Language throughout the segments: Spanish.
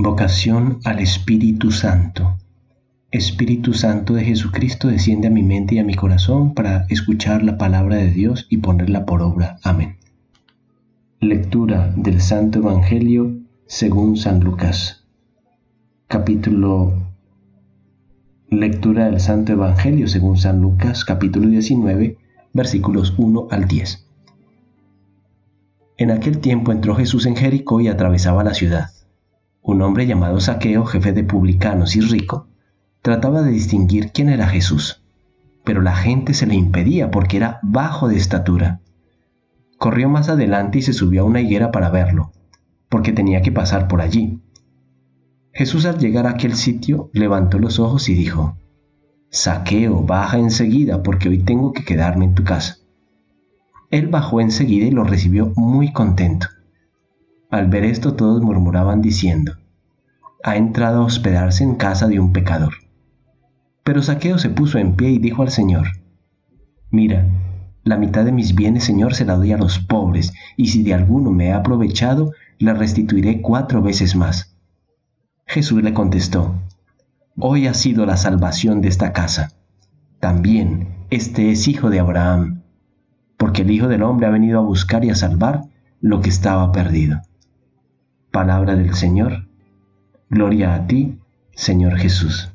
Invocación al Espíritu Santo. Espíritu Santo de Jesucristo, desciende a mi mente y a mi corazón para escuchar la palabra de Dios y ponerla por obra. Amén. Lectura del Santo Evangelio según San Lucas. Capítulo Lectura del Santo Evangelio según San Lucas, capítulo 19, versículos 1 al 10. En aquel tiempo entró Jesús en Jericó y atravesaba la ciudad. Un hombre llamado Saqueo, jefe de publicanos y rico, trataba de distinguir quién era Jesús, pero la gente se le impedía porque era bajo de estatura. Corrió más adelante y se subió a una higuera para verlo, porque tenía que pasar por allí. Jesús al llegar a aquel sitio levantó los ojos y dijo, Saqueo, baja enseguida porque hoy tengo que quedarme en tu casa. Él bajó enseguida y lo recibió muy contento. Al ver esto todos murmuraban diciendo, ha entrado a hospedarse en casa de un pecador. Pero Saqueo se puso en pie y dijo al Señor, Mira, la mitad de mis bienes, Señor, se la doy a los pobres, y si de alguno me he aprovechado, la restituiré cuatro veces más. Jesús le contestó, Hoy ha sido la salvación de esta casa. También este es hijo de Abraham, porque el Hijo del Hombre ha venido a buscar y a salvar lo que estaba perdido. Palabra del Señor. Gloria a ti, Señor Jesús.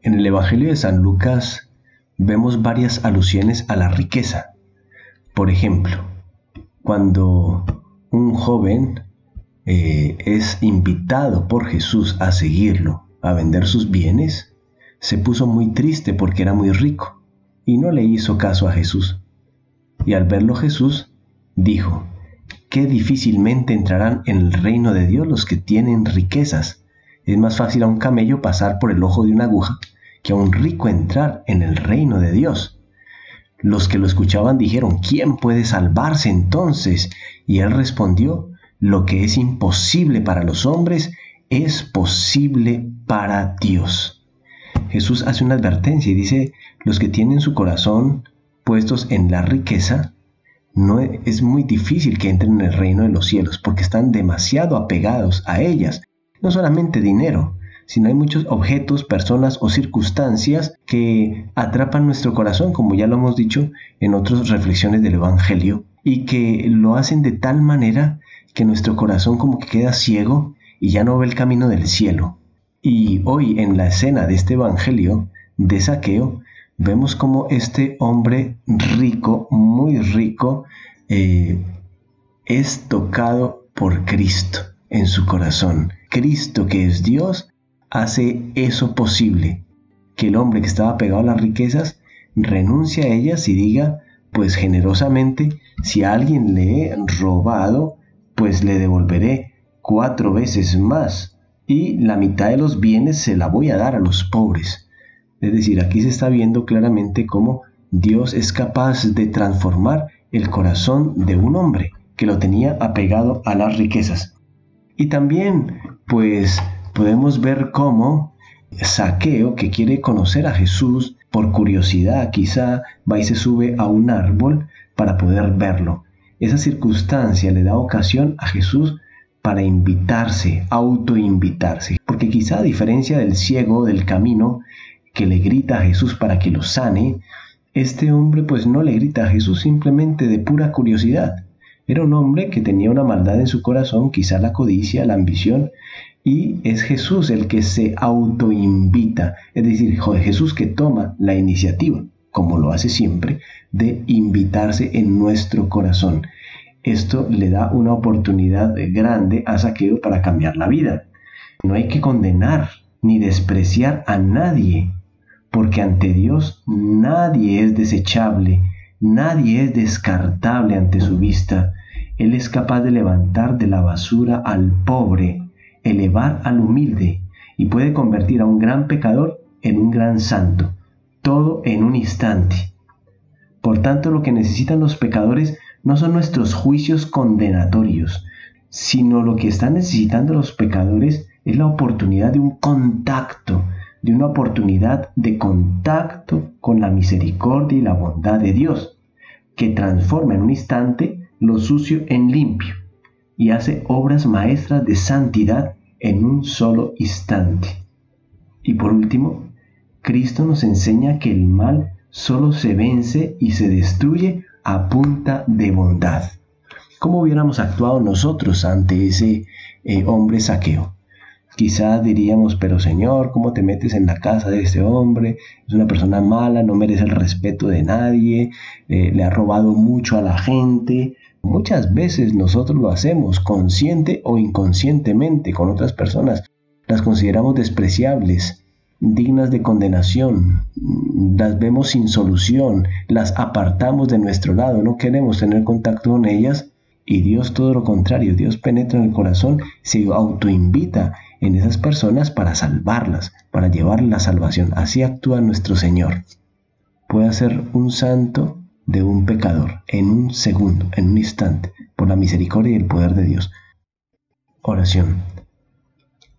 En el Evangelio de San Lucas vemos varias alusiones a la riqueza. Por ejemplo, cuando un joven eh, es invitado por Jesús a seguirlo, a vender sus bienes, se puso muy triste porque era muy rico y no le hizo caso a Jesús. Y al verlo Jesús dijo, qué difícilmente entrarán en el reino de Dios los que tienen riquezas. Es más fácil a un camello pasar por el ojo de una aguja que a un rico entrar en el reino de Dios. Los que lo escuchaban dijeron, ¿quién puede salvarse entonces? Y él respondió, lo que es imposible para los hombres es posible para Dios. Jesús hace una advertencia y dice, los que tienen su corazón puestos en la riqueza, no es muy difícil que entren en el reino de los cielos porque están demasiado apegados a ellas. No solamente dinero, sino hay muchos objetos, personas o circunstancias que atrapan nuestro corazón, como ya lo hemos dicho en otras reflexiones del Evangelio, y que lo hacen de tal manera que nuestro corazón como que queda ciego y ya no ve el camino del cielo. Y hoy en la escena de este Evangelio de saqueo, vemos como este hombre rico, muy rico, eh, es tocado por Cristo en su corazón. Cristo, que es Dios, hace eso posible, que el hombre que estaba pegado a las riquezas renuncie a ellas y diga, pues generosamente, si a alguien le he robado, pues le devolveré cuatro veces más y la mitad de los bienes se la voy a dar a los pobres. Es decir, aquí se está viendo claramente cómo Dios es capaz de transformar el corazón de un hombre que lo tenía apegado a las riquezas. Y también, pues, podemos ver cómo Saqueo, que quiere conocer a Jesús, por curiosidad quizá va y se sube a un árbol para poder verlo. Esa circunstancia le da ocasión a Jesús para invitarse, autoinvitarse, porque quizá a diferencia del ciego del camino, que le grita a Jesús para que lo sane, este hombre pues no le grita a Jesús simplemente de pura curiosidad. Era un hombre que tenía una maldad en su corazón, quizá la codicia, la ambición, y es Jesús el que se autoinvita, es decir, Jesús que toma la iniciativa, como lo hace siempre, de invitarse en nuestro corazón. Esto le da una oportunidad grande a Saqueo para cambiar la vida. No hay que condenar ni despreciar a nadie porque ante Dios nadie es desechable, nadie es descartable ante su vista. Él es capaz de levantar de la basura al pobre, elevar al humilde y puede convertir a un gran pecador en un gran santo, todo en un instante. Por tanto, lo que necesitan los pecadores no son nuestros juicios condenatorios, sino lo que están necesitando los pecadores es la oportunidad de un contacto de una oportunidad de contacto con la misericordia y la bondad de Dios, que transforma en un instante lo sucio en limpio y hace obras maestras de santidad en un solo instante. Y por último, Cristo nos enseña que el mal solo se vence y se destruye a punta de bondad. ¿Cómo hubiéramos actuado nosotros ante ese eh, hombre saqueo? Quizá diríamos, pero Señor, ¿cómo te metes en la casa de este hombre? Es una persona mala, no merece el respeto de nadie, eh, le ha robado mucho a la gente. Muchas veces nosotros lo hacemos consciente o inconscientemente con otras personas. Las consideramos despreciables, dignas de condenación, las vemos sin solución, las apartamos de nuestro lado, no queremos tener contacto con ellas y Dios todo lo contrario, Dios penetra en el corazón, se autoinvita en esas personas para salvarlas, para llevarles la salvación. Así actúa nuestro Señor. Puede hacer un santo de un pecador en un segundo, en un instante, por la misericordia y el poder de Dios. Oración.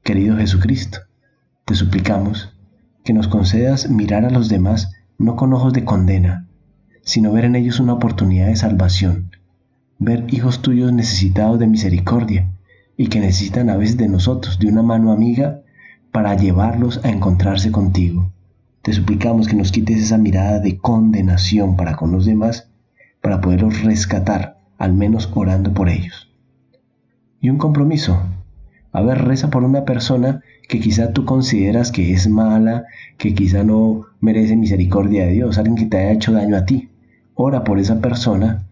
Querido Jesucristo, te suplicamos que nos concedas mirar a los demás no con ojos de condena, sino ver en ellos una oportunidad de salvación, ver hijos tuyos necesitados de misericordia y que necesitan a veces de nosotros, de una mano amiga, para llevarlos a encontrarse contigo. Te suplicamos que nos quites esa mirada de condenación para con los demás, para poderlos rescatar, al menos orando por ellos. Y un compromiso. A ver, reza por una persona que quizá tú consideras que es mala, que quizá no merece misericordia de Dios, alguien que te haya hecho daño a ti. Ora por esa persona,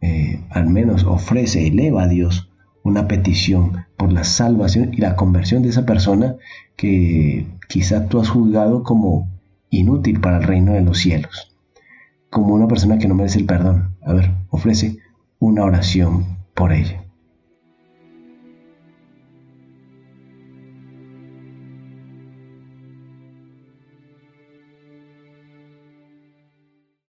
eh, al menos ofrece, eleva a Dios una petición por la salvación y la conversión de esa persona que quizá tú has juzgado como inútil para el reino de los cielos, como una persona que no merece el perdón. A ver, ofrece una oración por ella.